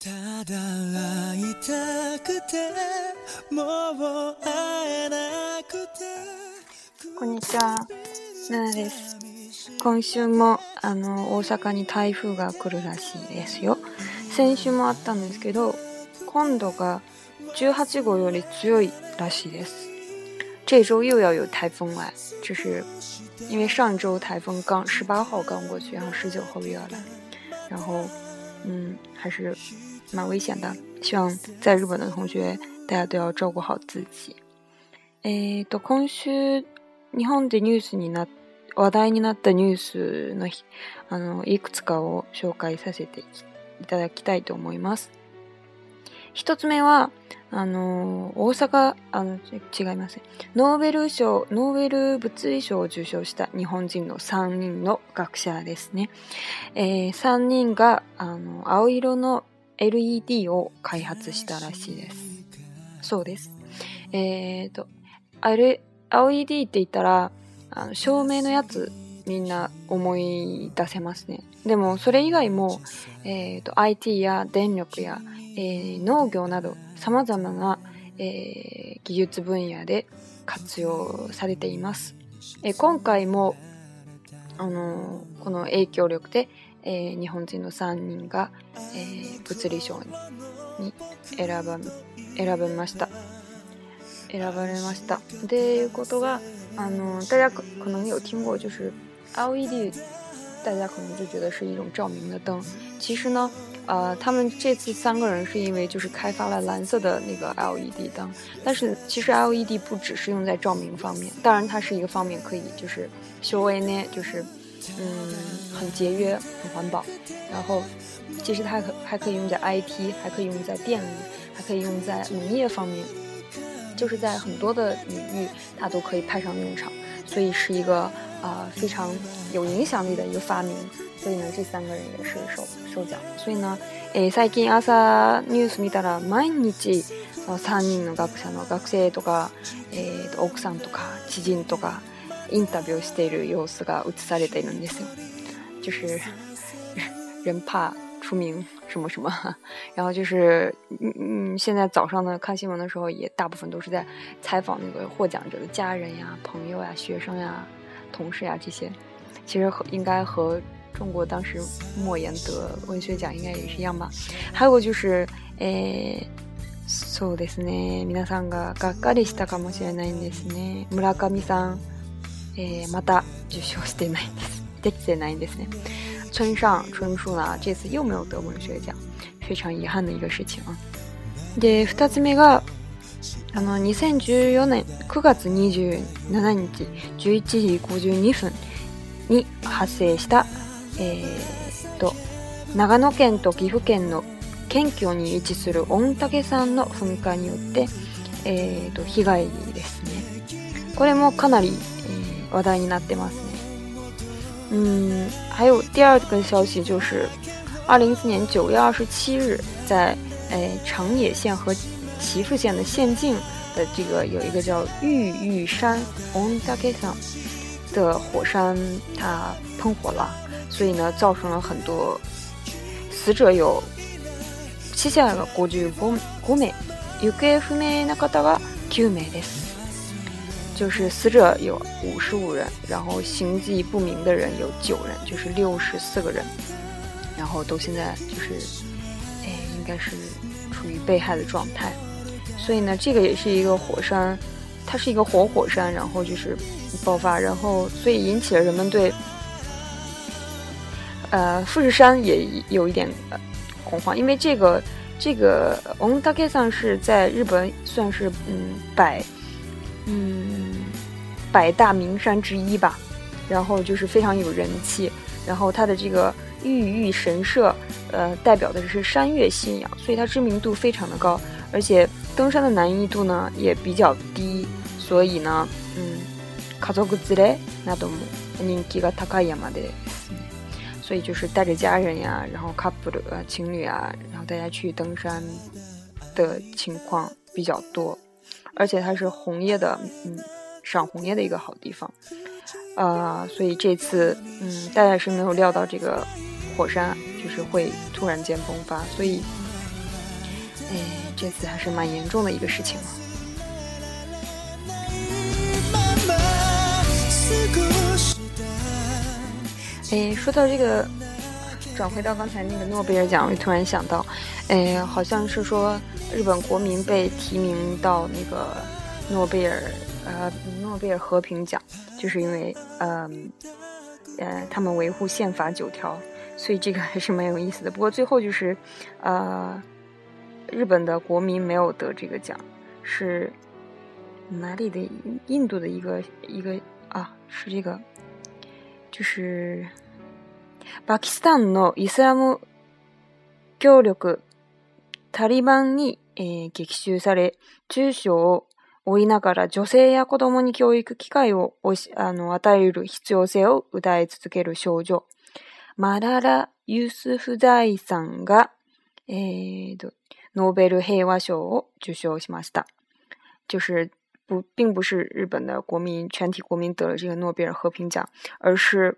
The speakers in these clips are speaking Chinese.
ただ会いたくてもう会えなくてこんにちは奈々です今週もあの大阪に台風が来るらしいですよ先週もあったんですけど今度が18号より強いらしいです这周又要有台风来就是因为上周台风刚十八号刚过去然后十九号又要来然后嗯，还是蛮危险的。希望在日本的同学大家都要照顧好自己。えっと、今週日本でニュースにな話題になったニュースの日あのいくつかを紹介させていただきたいと思います。一つ目は、あの、大阪、あの、違いますノーベル賞、ノーベル物理賞を受賞した日本人の3人の学者ですね。えー、3人が、あの、青色の LED を開発したらしいです。そうです。えっ、ー、と、LED って言ったら、あの照明のやつみんな思い出せますね。でもそれ以外も、えーと、IT や電力や、えー、農業などさまざまな、えー、技術分野で活用されています。えー、今回も、あのこの影響力で日本人の三人が物理賞に選ばみ選ぶました。選ばれました。で、ことがあの大家可可能有听过就是 LED，大家可能就觉得是一种照明的灯。其实呢，呃，他们这次三个人是因为就是开发了蓝色的那个 LED 灯。但是其实 LED 不只是用在照明方面，当然它是一个方面可以就是修えね就是。嗯，很节约，很环保。然后，其实它还可还可以用在 IT，还可以用在电力，还可以用在农业方面，就是在很多的领域它都可以派上用场，所以是一个呃非常有影响力的一个发明。所以呢，这三个人也是受受奖。所以呢，诶，最近朝日ニュース見たら、毎日、三人の学者の学生とか、え奥さんとか知人とか。in W state ようすがうつされたのですよ。就是人怕出名什么什么，然后就是嗯嗯，现在早上呢看新闻的时候，也大部分都是在采访那个获奖者的家人呀、朋友呀、学生呀、同事呀这些。其实和应该和中国当时莫言得文学奖应该也是一样吧。还有就是，え、そうですね。皆さんががっかりしたかもしれないですね。村上さん。えー、また受賞してないんです。できてないんですね。村上春树呢，这次又没有得文学奖，非常遺憾的一个事情啊。で、二つ目が、あの、2014年9月27日11時52分に発生した、えー、っと、長野県と岐阜県の県境に位置する御嶽山の噴火によって、えー、と、被害ですね。これもかなり嗯，还有第二个消息就是，二零一四年九月二十七日在哎长野县和岐阜县的县境的这个有一个叫玉玉山 on t k e 的火山，它喷火了，所以呢造成了很多死者有七千个，估计五五名，行不明な方が九名です。就是死者有五十五人，然后行迹不明的人有九人，就是六十四个人，然后都现在就是，哎，应该是处于被害的状态。所以呢，这个也是一个火山，它是一个活火山，然后就是爆发，然后所以引起了人们对，呃，富士山也有一点恐慌，因为这个这个我们大概算是在日本算是嗯百嗯。百大名山之一吧，然后就是非常有人气，然后它的这个玉玉神社，呃，代表的是山岳信仰，所以它知名度非常的高，而且登山的难易度呢也比较低，所以呢，嗯，卡托格嘞，那都姆，你几个他卡也嘛所以就是带着家人呀，然后 couple 呃情侣啊，然后大家去登山的情况比较多，而且它是红叶的，嗯。赏红叶的一个好地方，呃，所以这次，嗯，大家是没有料到这个火山就是会突然间崩发，所以，哎，这次还是蛮严重的一个事情了。哎，说到这个，转回到刚才那个诺贝尔奖，我突然想到，哎，好像是说日本国民被提名到那个诺贝尔。呃，诺贝尔和平奖就是因为，嗯，呃，他们维护宪法九条，所以这个还是蛮有意思的。不过最后就是，呃，日本的国民没有得这个奖，是哪里的？印度的一个一个啊，是这个，就是巴基斯坦的伊斯兰教徒塔利班被激怒，被激怒，被激追いながら女性や子供に教育機会をしあの与える必要性を訴え続ける少女。マララ・ユスフザイさんが、えー、とノーベル平和賞を受賞しました。就是不，并不是日本的国民全体国民得了这个诺贝尔和平奖，而是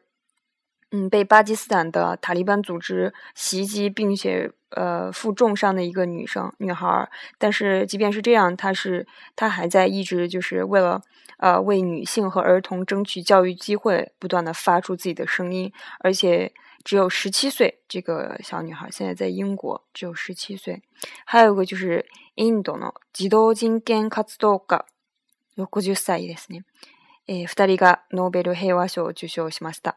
嗯，被巴基斯坦的塔利班组织袭击，并且呃负重伤的一个女生女孩。但是，即便是这样，她是她还在一直就是为了呃为女性和儿童争取教育机会，不断地发出自己的声音。而且只有十七岁，这个小女孩现在在英国，只有十七岁。还有一个就是印度呢，吉多金根卡斯多格，六十岁ですね。え、二人がノーベル平和賞受賞しました。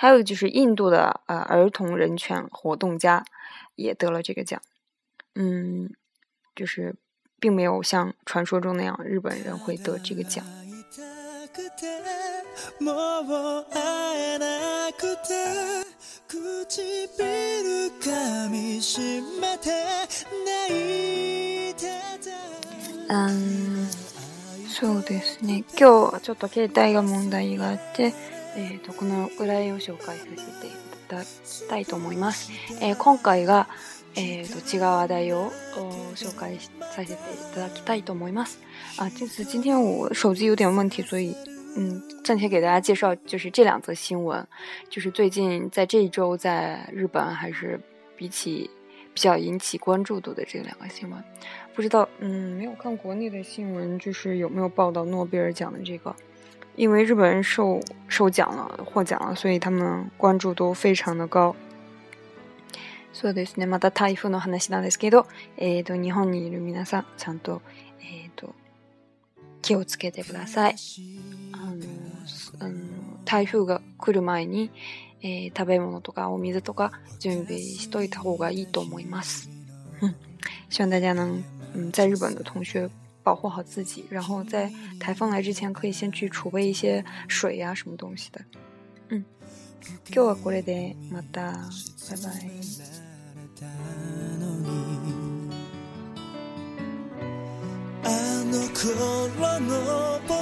还有就是印度的呃儿童人权活动家也得了这个奖，嗯，就是并没有像传说中那样日本人会得这个奖。嗯，そうですね。今日ちょっと携帯が問題があって。えっとこのぐらいを紹介させてだきたいと思います。え今回がえっと違う話題を紹介させていただきたいと思います。啊，就是今天我手机有点问题，所以嗯，暂且给大家介绍就是这两则新闻，就是最近在这一周在日本还是比起比较引起关注度的这两个新闻。不知道，嗯，没有看国内的新闻，就是有没有报道诺贝尔奖的这个。因为日本人受受奖了、获奖了，所以他们关注度非常的高。そうですね。また台風の話なんですけど、えっ、ー、と、日本にいる皆さん、ちゃんと、えっ、ー、と、気をつけてください。あの、台風が来る前に、えー、食べ物とかお水とか準備しといた方がいいと思います。嗯，希望大家能在日本的同学保护好自己，然后在台风来之前，可以先去储备一些水呀、什么东西的。嗯，Goodbye, my dear. Bye b